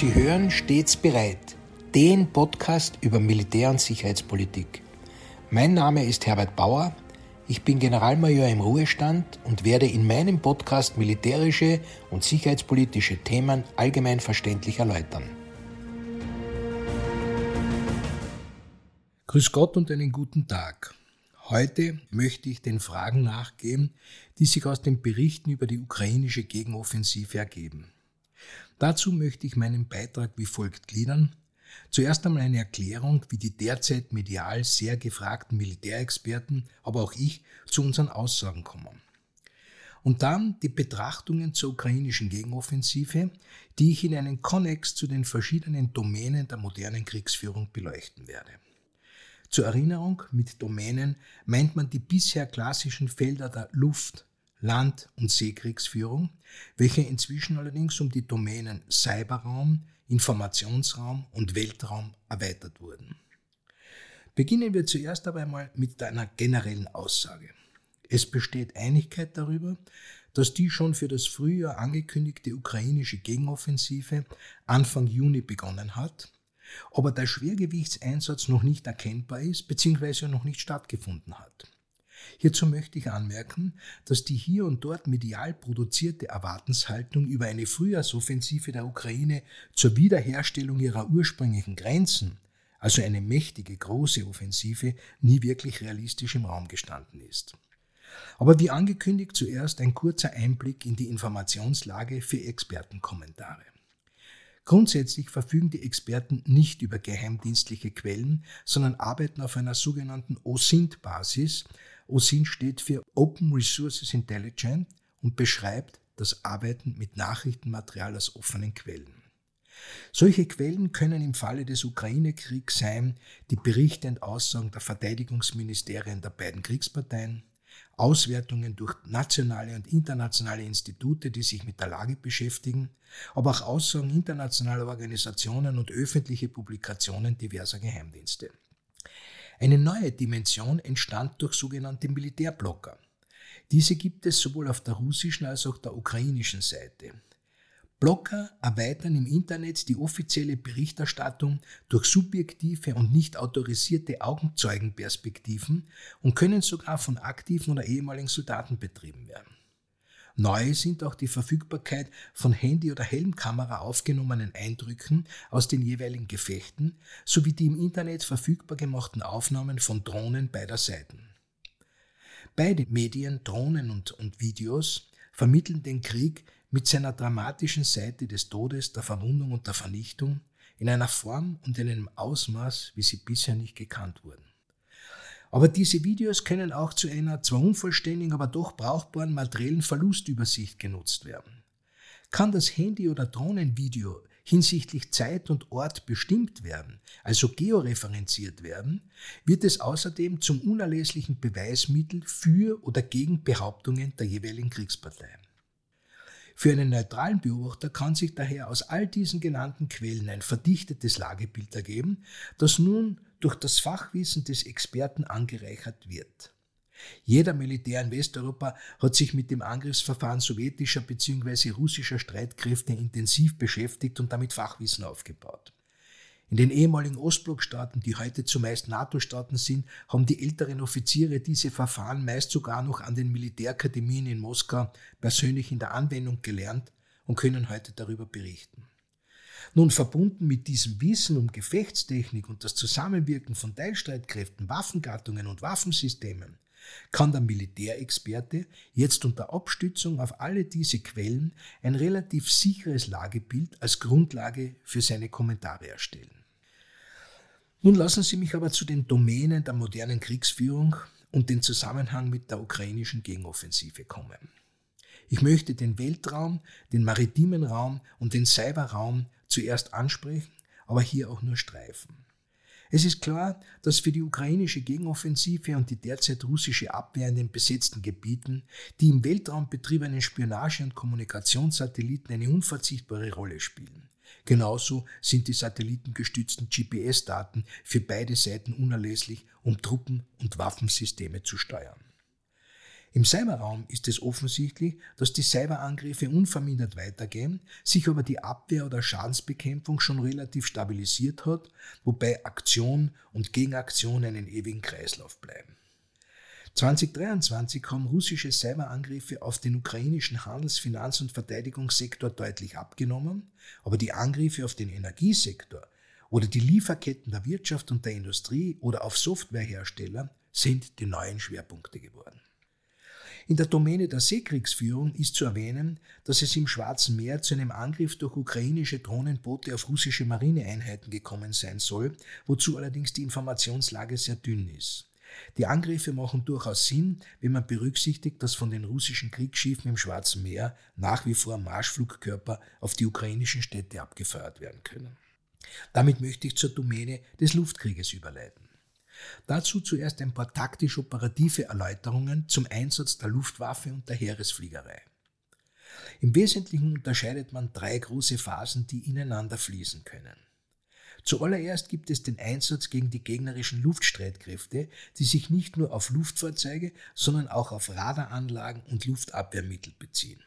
Sie hören stets bereit, den Podcast über Militär- und Sicherheitspolitik. Mein Name ist Herbert Bauer, ich bin Generalmajor im Ruhestand und werde in meinem Podcast militärische und sicherheitspolitische Themen allgemein verständlich erläutern. Grüß Gott und einen guten Tag. Heute möchte ich den Fragen nachgehen, die sich aus den Berichten über die ukrainische Gegenoffensive ergeben. Dazu möchte ich meinen Beitrag wie folgt gliedern. Zuerst einmal eine Erklärung, wie die derzeit medial sehr gefragten Militärexperten, aber auch ich, zu unseren Aussagen kommen. Und dann die Betrachtungen zur ukrainischen Gegenoffensive, die ich in einen Konnex zu den verschiedenen Domänen der modernen Kriegsführung beleuchten werde. Zur Erinnerung, mit Domänen meint man die bisher klassischen Felder der Luft, Land- und Seekriegsführung, welche inzwischen allerdings um die Domänen Cyberraum, Informationsraum und Weltraum erweitert wurden. Beginnen wir zuerst aber einmal mit einer generellen Aussage. Es besteht Einigkeit darüber, dass die schon für das Frühjahr angekündigte ukrainische Gegenoffensive Anfang Juni begonnen hat, aber der Schwergewichtseinsatz noch nicht erkennbar ist bzw. noch nicht stattgefunden hat. Hierzu möchte ich anmerken, dass die hier und dort medial produzierte Erwartenshaltung über eine Frühjahrsoffensive der Ukraine zur Wiederherstellung ihrer ursprünglichen Grenzen, also eine mächtige große Offensive, nie wirklich realistisch im Raum gestanden ist. Aber wie angekündigt zuerst ein kurzer Einblick in die Informationslage für Expertenkommentare. Grundsätzlich verfügen die Experten nicht über geheimdienstliche Quellen, sondern arbeiten auf einer sogenannten OSINT-Basis, OSINT steht für Open Resources Intelligence und beschreibt das Arbeiten mit Nachrichtenmaterial aus offenen Quellen. Solche Quellen können im Falle des Ukraine-Kriegs sein die Berichte und Aussagen der Verteidigungsministerien der beiden Kriegsparteien, Auswertungen durch nationale und internationale Institute, die sich mit der Lage beschäftigen, aber auch Aussagen internationaler Organisationen und öffentliche Publikationen diverser Geheimdienste. Eine neue Dimension entstand durch sogenannte Militärblocker. Diese gibt es sowohl auf der russischen als auch der ukrainischen Seite. Blocker erweitern im Internet die offizielle Berichterstattung durch subjektive und nicht autorisierte Augenzeugenperspektiven und können sogar von aktiven oder ehemaligen Soldaten betrieben werden. Neu sind auch die Verfügbarkeit von Handy- oder Helmkamera aufgenommenen Eindrücken aus den jeweiligen Gefechten sowie die im Internet verfügbar gemachten Aufnahmen von Drohnen beider Seiten. Beide Medien, Drohnen und, und Videos, vermitteln den Krieg mit seiner dramatischen Seite des Todes, der Verwundung und der Vernichtung in einer Form und in einem Ausmaß, wie sie bisher nicht gekannt wurden. Aber diese Videos können auch zu einer zwar unvollständigen, aber doch brauchbaren materiellen Verlustübersicht genutzt werden. Kann das Handy- oder Drohnenvideo hinsichtlich Zeit und Ort bestimmt werden, also georeferenziert werden, wird es außerdem zum unerlässlichen Beweismittel für oder gegen Behauptungen der jeweiligen Kriegspartei. Für einen neutralen Beobachter kann sich daher aus all diesen genannten Quellen ein verdichtetes Lagebild ergeben, das nun durch das Fachwissen des Experten angereichert wird. Jeder Militär in Westeuropa hat sich mit dem Angriffsverfahren sowjetischer bzw. russischer Streitkräfte intensiv beschäftigt und damit Fachwissen aufgebaut. In den ehemaligen Ostblockstaaten, die heute zumeist NATO-Staaten sind, haben die älteren Offiziere diese Verfahren meist sogar noch an den Militärakademien in Moskau persönlich in der Anwendung gelernt und können heute darüber berichten. Nun verbunden mit diesem Wissen um Gefechtstechnik und das Zusammenwirken von Teilstreitkräften, Waffengattungen und Waffensystemen kann der Militärexperte jetzt unter Abstützung auf alle diese Quellen ein relativ sicheres Lagebild als Grundlage für seine Kommentare erstellen. Nun lassen Sie mich aber zu den Domänen der modernen Kriegsführung und den Zusammenhang mit der ukrainischen Gegenoffensive kommen. Ich möchte den Weltraum, den maritimen Raum und den Cyberraum zuerst ansprechen, aber hier auch nur streifen. Es ist klar, dass für die ukrainische Gegenoffensive und die derzeit russische Abwehr in den besetzten Gebieten die im Weltraum betriebenen Spionage- und Kommunikationssatelliten eine unverzichtbare Rolle spielen. Genauso sind die satellitengestützten GPS-Daten für beide Seiten unerlässlich, um Truppen- und Waffensysteme zu steuern. Im Cyberraum ist es offensichtlich, dass die Cyberangriffe unvermindert weitergehen, sich aber die Abwehr oder Schadensbekämpfung schon relativ stabilisiert hat, wobei Aktion und Gegenaktion einen ewigen Kreislauf bleiben. 2023 haben russische Cyberangriffe auf den ukrainischen Handels-, Finanz- und Verteidigungssektor deutlich abgenommen, aber die Angriffe auf den Energiesektor oder die Lieferketten der Wirtschaft und der Industrie oder auf Softwarehersteller sind die neuen Schwerpunkte geworden. In der Domäne der Seekriegsführung ist zu erwähnen, dass es im Schwarzen Meer zu einem Angriff durch ukrainische Drohnenboote auf russische Marineeinheiten gekommen sein soll, wozu allerdings die Informationslage sehr dünn ist. Die Angriffe machen durchaus Sinn, wenn man berücksichtigt, dass von den russischen Kriegsschiffen im Schwarzen Meer nach wie vor Marschflugkörper auf die ukrainischen Städte abgefeuert werden können. Damit möchte ich zur Domäne des Luftkrieges überleiten. Dazu zuerst ein paar taktisch-operative Erläuterungen zum Einsatz der Luftwaffe und der Heeresfliegerei. Im Wesentlichen unterscheidet man drei große Phasen, die ineinander fließen können. Zuallererst gibt es den Einsatz gegen die gegnerischen Luftstreitkräfte, die sich nicht nur auf Luftfahrzeuge, sondern auch auf Radaranlagen und Luftabwehrmittel beziehen.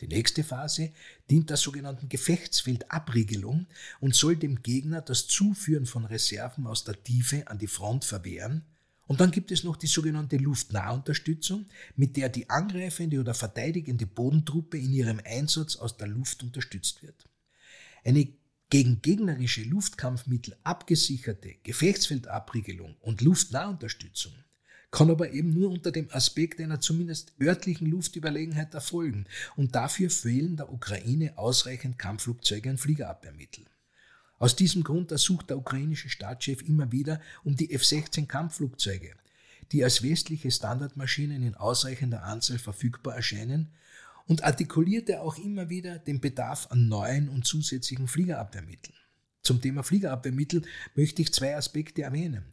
Die nächste Phase dient der sogenannten Gefechtsfeldabriegelung und soll dem Gegner das Zuführen von Reserven aus der Tiefe an die Front verwehren. Und dann gibt es noch die sogenannte Luftnahunterstützung, mit der die angreifende oder verteidigende Bodentruppe in ihrem Einsatz aus der Luft unterstützt wird. Eine gegen gegnerische Luftkampfmittel abgesicherte Gefechtsfeldabriegelung und Luftnahunterstützung kann aber eben nur unter dem Aspekt einer zumindest örtlichen Luftüberlegenheit erfolgen und dafür fehlen der Ukraine ausreichend Kampfflugzeuge und Fliegerabwehrmittel. Aus diesem Grund ersucht der ukrainische Staatschef immer wieder um die F-16 Kampfflugzeuge, die als westliche Standardmaschinen in ausreichender Anzahl verfügbar erscheinen und artikulierte auch immer wieder den Bedarf an neuen und zusätzlichen Fliegerabwehrmitteln. Zum Thema Fliegerabwehrmittel möchte ich zwei Aspekte erwähnen.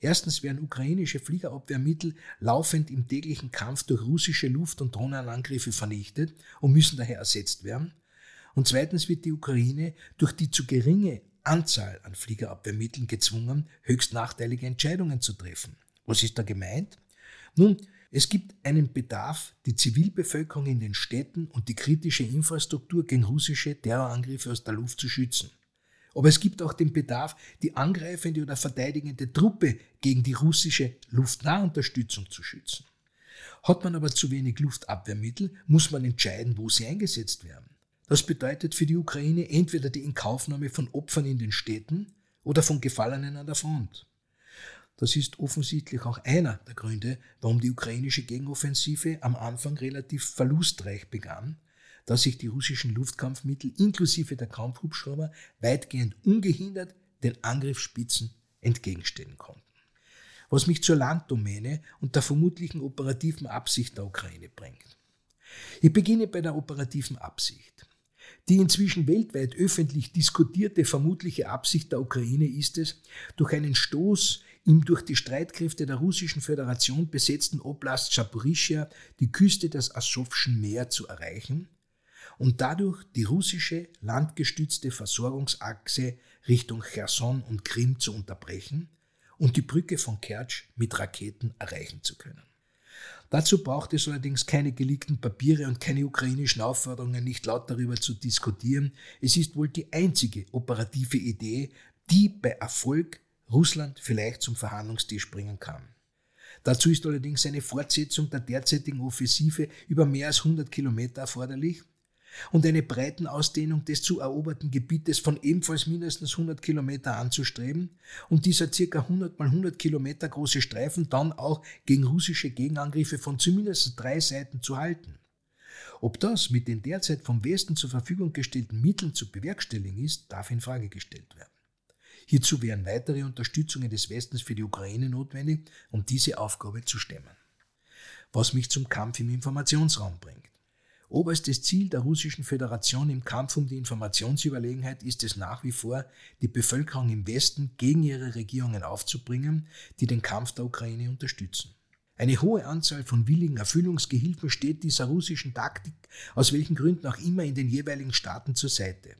Erstens werden ukrainische Fliegerabwehrmittel laufend im täglichen Kampf durch russische Luft- und Drohnenangriffe vernichtet und müssen daher ersetzt werden. Und zweitens wird die Ukraine durch die zu geringe Anzahl an Fliegerabwehrmitteln gezwungen, höchst nachteilige Entscheidungen zu treffen. Was ist da gemeint? Nun, es gibt einen Bedarf, die Zivilbevölkerung in den Städten und die kritische Infrastruktur gegen russische Terrorangriffe aus der Luft zu schützen. Aber es gibt auch den Bedarf, die angreifende oder verteidigende Truppe gegen die russische Luftnahunterstützung zu schützen. Hat man aber zu wenig Luftabwehrmittel, muss man entscheiden, wo sie eingesetzt werden. Das bedeutet für die Ukraine entweder die Inkaufnahme von Opfern in den Städten oder von Gefallenen an der Front. Das ist offensichtlich auch einer der Gründe, warum die ukrainische Gegenoffensive am Anfang relativ verlustreich begann da sich die russischen Luftkampfmittel inklusive der Kampfhubschrauber weitgehend ungehindert den Angriffsspitzen entgegenstellen konnten. Was mich zur Landdomäne und der vermutlichen operativen Absicht der Ukraine bringt. Ich beginne bei der operativen Absicht. Die inzwischen weltweit öffentlich diskutierte vermutliche Absicht der Ukraine ist es, durch einen Stoß im durch die Streitkräfte der Russischen Föderation besetzten Oblast Chaporischia die Küste des Asowschen Meer zu erreichen und dadurch die russische landgestützte Versorgungsachse Richtung Cherson und Krim zu unterbrechen und die Brücke von Kertsch mit Raketen erreichen zu können. Dazu braucht es allerdings keine geleakten Papiere und keine ukrainischen Aufforderungen, nicht laut darüber zu diskutieren. Es ist wohl die einzige operative Idee, die bei Erfolg Russland vielleicht zum Verhandlungstisch bringen kann. Dazu ist allerdings eine Fortsetzung der derzeitigen Offensive über mehr als 100 Kilometer erforderlich und eine Breitenausdehnung des zu eroberten Gebietes von ebenfalls mindestens 100 Kilometer anzustreben und dieser circa 100 mal 100 Kilometer große Streifen dann auch gegen russische Gegenangriffe von zumindest drei Seiten zu halten. Ob das mit den derzeit vom Westen zur Verfügung gestellten Mitteln zu bewerkstelligen ist, darf in Frage gestellt werden. Hierzu wären weitere Unterstützungen des Westens für die Ukraine notwendig, um diese Aufgabe zu stemmen. Was mich zum Kampf im Informationsraum bringt. Oberstes Ziel der Russischen Föderation im Kampf um die Informationsüberlegenheit ist es nach wie vor, die Bevölkerung im Westen gegen ihre Regierungen aufzubringen, die den Kampf der Ukraine unterstützen. Eine hohe Anzahl von willigen Erfüllungsgehilfen steht dieser russischen Taktik aus welchen Gründen auch immer in den jeweiligen Staaten zur Seite.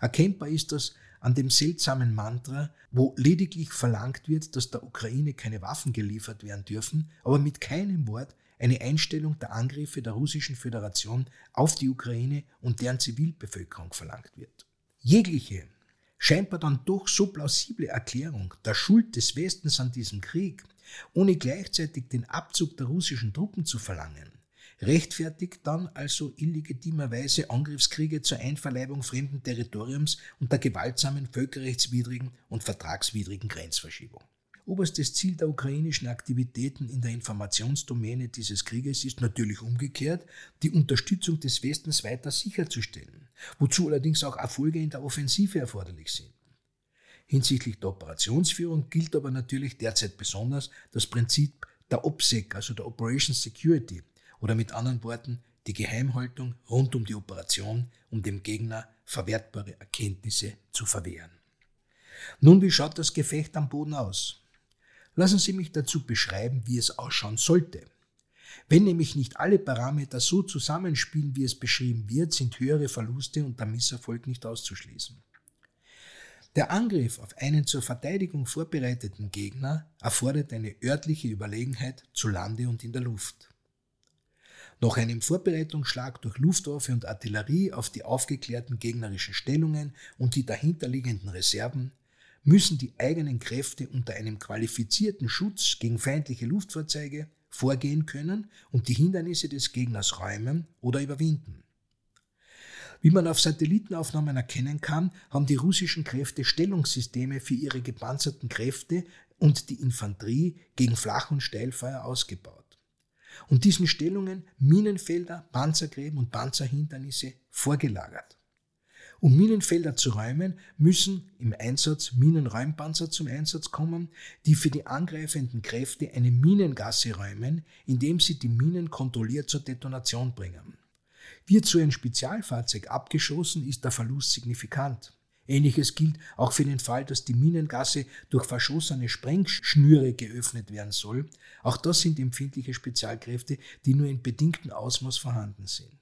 Erkennbar ist das an dem seltsamen Mantra, wo lediglich verlangt wird, dass der Ukraine keine Waffen geliefert werden dürfen, aber mit keinem Wort eine Einstellung der Angriffe der Russischen Föderation auf die Ukraine und deren Zivilbevölkerung verlangt wird. Jegliche scheinbar dann doch so plausible Erklärung der Schuld des Westens an diesem Krieg, ohne gleichzeitig den Abzug der russischen Truppen zu verlangen, rechtfertigt dann also illegitimerweise Angriffskriege zur Einverleibung fremden Territoriums und der gewaltsamen völkerrechtswidrigen und vertragswidrigen Grenzverschiebung. Oberstes Ziel der ukrainischen Aktivitäten in der Informationsdomäne dieses Krieges ist natürlich umgekehrt, die Unterstützung des Westens weiter sicherzustellen, wozu allerdings auch Erfolge in der Offensive erforderlich sind. Hinsichtlich der Operationsführung gilt aber natürlich derzeit besonders das Prinzip der OPSEC, also der Operation Security, oder mit anderen Worten die Geheimhaltung rund um die Operation, um dem Gegner verwertbare Erkenntnisse zu verwehren. Nun, wie schaut das Gefecht am Boden aus? Lassen Sie mich dazu beschreiben, wie es ausschauen sollte. Wenn nämlich nicht alle Parameter so zusammenspielen, wie es beschrieben wird, sind höhere Verluste und der Misserfolg nicht auszuschließen. Der Angriff auf einen zur Verteidigung vorbereiteten Gegner erfordert eine örtliche Überlegenheit zu Lande und in der Luft. Nach einem Vorbereitungsschlag durch Luftwaffe und Artillerie auf die aufgeklärten gegnerischen Stellungen und die dahinterliegenden Reserven müssen die eigenen Kräfte unter einem qualifizierten Schutz gegen feindliche Luftfahrzeuge vorgehen können und die Hindernisse des Gegners räumen oder überwinden. Wie man auf Satellitenaufnahmen erkennen kann, haben die russischen Kräfte Stellungssysteme für ihre gepanzerten Kräfte und die Infanterie gegen Flach- und Steilfeuer ausgebaut. Und diesen Stellungen Minenfelder, Panzergräben und Panzerhindernisse vorgelagert. Um Minenfelder zu räumen, müssen im Einsatz Minenräumpanzer zum Einsatz kommen, die für die angreifenden Kräfte eine Minengasse räumen, indem sie die Minen kontrolliert zur Detonation bringen. Wird so ein Spezialfahrzeug abgeschossen, ist der Verlust signifikant. Ähnliches gilt auch für den Fall, dass die Minengasse durch verschossene Sprengschnüre geöffnet werden soll. Auch das sind empfindliche Spezialkräfte, die nur in bedingtem Ausmaß vorhanden sind.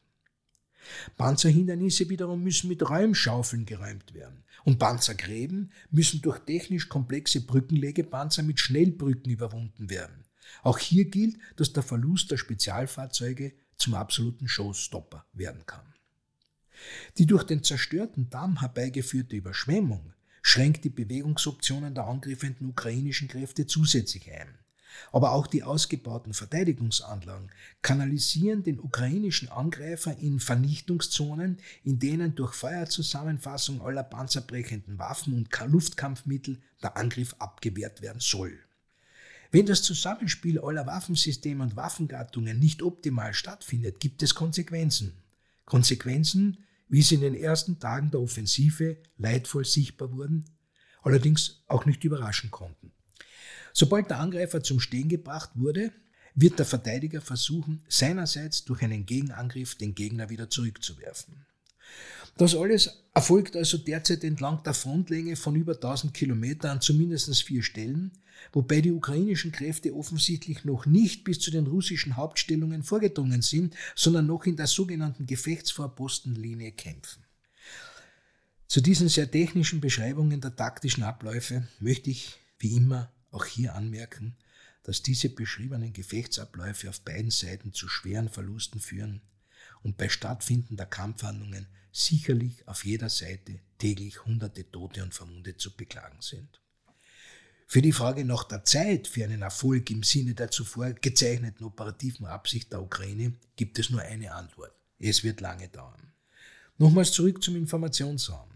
Panzerhindernisse wiederum müssen mit Räumschaufeln geräumt werden. Und Panzergräben müssen durch technisch komplexe Brückenlegepanzer mit Schnellbrücken überwunden werden. Auch hier gilt, dass der Verlust der Spezialfahrzeuge zum absoluten Showstopper werden kann. Die durch den zerstörten Damm herbeigeführte Überschwemmung schränkt die Bewegungsoptionen der angriffenden ukrainischen Kräfte zusätzlich ein. Aber auch die ausgebauten Verteidigungsanlagen kanalisieren den ukrainischen Angreifer in Vernichtungszonen, in denen durch Feuerzusammenfassung aller panzerbrechenden Waffen und Luftkampfmittel der Angriff abgewehrt werden soll. Wenn das Zusammenspiel aller Waffensysteme und Waffengattungen nicht optimal stattfindet, gibt es Konsequenzen. Konsequenzen, wie sie in den ersten Tagen der Offensive leidvoll sichtbar wurden, allerdings auch nicht überraschen konnten. Sobald der Angreifer zum Stehen gebracht wurde, wird der Verteidiger versuchen, seinerseits durch einen Gegenangriff den Gegner wieder zurückzuwerfen. Das alles erfolgt also derzeit entlang der Frontlänge von über 1000 Kilometern an zumindest vier Stellen, wobei die ukrainischen Kräfte offensichtlich noch nicht bis zu den russischen Hauptstellungen vorgedrungen sind, sondern noch in der sogenannten Gefechtsvorpostenlinie kämpfen. Zu diesen sehr technischen Beschreibungen der taktischen Abläufe möchte ich wie immer auch hier anmerken, dass diese beschriebenen Gefechtsabläufe auf beiden Seiten zu schweren Verlusten führen und bei Stattfinden der Kampfhandlungen sicherlich auf jeder Seite täglich hunderte Tote und Verwundete zu beklagen sind. Für die Frage nach der Zeit für einen Erfolg im Sinne der zuvor gezeichneten operativen Absicht der Ukraine gibt es nur eine Antwort. Es wird lange dauern. Nochmals zurück zum Informationsraum.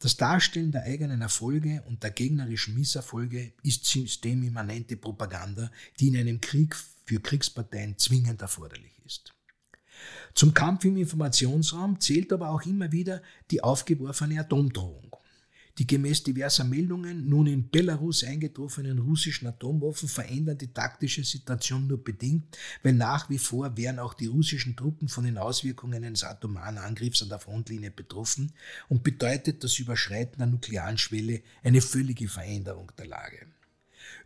Das Darstellen der eigenen Erfolge und der gegnerischen Misserfolge ist systemimmanente Propaganda, die in einem Krieg für Kriegsparteien zwingend erforderlich ist. Zum Kampf im Informationsraum zählt aber auch immer wieder die aufgeworfene Atomdrohung. Die gemäß diverser Meldungen nun in Belarus eingetroffenen russischen Atomwaffen verändern die taktische Situation nur bedingt, weil nach wie vor wären auch die russischen Truppen von den Auswirkungen eines atomaren Angriffs an der Frontlinie betroffen und bedeutet das Überschreiten der nuklearen Schwelle eine völlige Veränderung der Lage.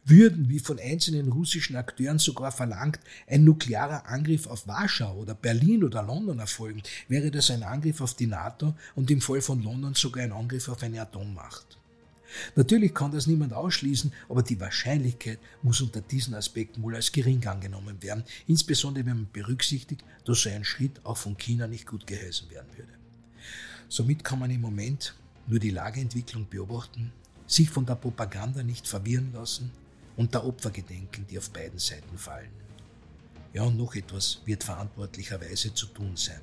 Würden, wie von einzelnen russischen Akteuren sogar verlangt, ein nuklearer Angriff auf Warschau oder Berlin oder London erfolgen, wäre das ein Angriff auf die NATO und im Fall von London sogar ein Angriff auf eine Atommacht. Natürlich kann das niemand ausschließen, aber die Wahrscheinlichkeit muss unter diesen Aspekten wohl als gering angenommen werden, insbesondere wenn man berücksichtigt, dass so ein Schritt auch von China nicht gut geheißen werden würde. Somit kann man im Moment nur die Lageentwicklung beobachten, sich von der Propaganda nicht verwirren lassen und der Opfer gedenken, die auf beiden Seiten fallen. Ja, und noch etwas wird verantwortlicherweise zu tun sein.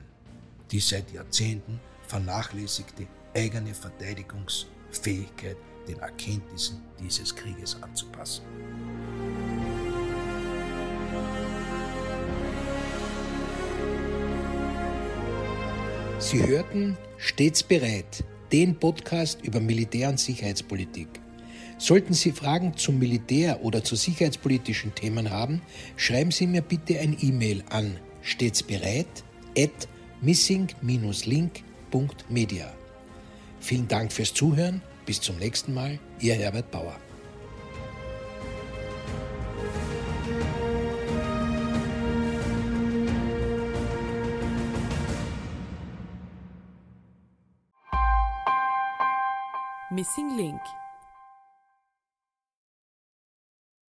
Die seit Jahrzehnten vernachlässigte eigene Verteidigungsfähigkeit den Erkenntnissen dieses Krieges anzupassen. Sie hörten stets bereit den Podcast über Militär- und Sicherheitspolitik. Sollten Sie Fragen zum Militär oder zu sicherheitspolitischen Themen haben, schreiben Sie mir bitte ein E-Mail an stets bereit at missing-link.media. Vielen Dank fürs Zuhören. Bis zum nächsten Mal. Ihr Herbert Bauer. Missing Link